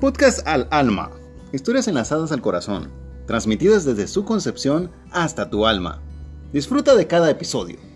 Podcast al alma. Historias enlazadas al corazón, transmitidas desde su concepción hasta tu alma. Disfruta de cada episodio.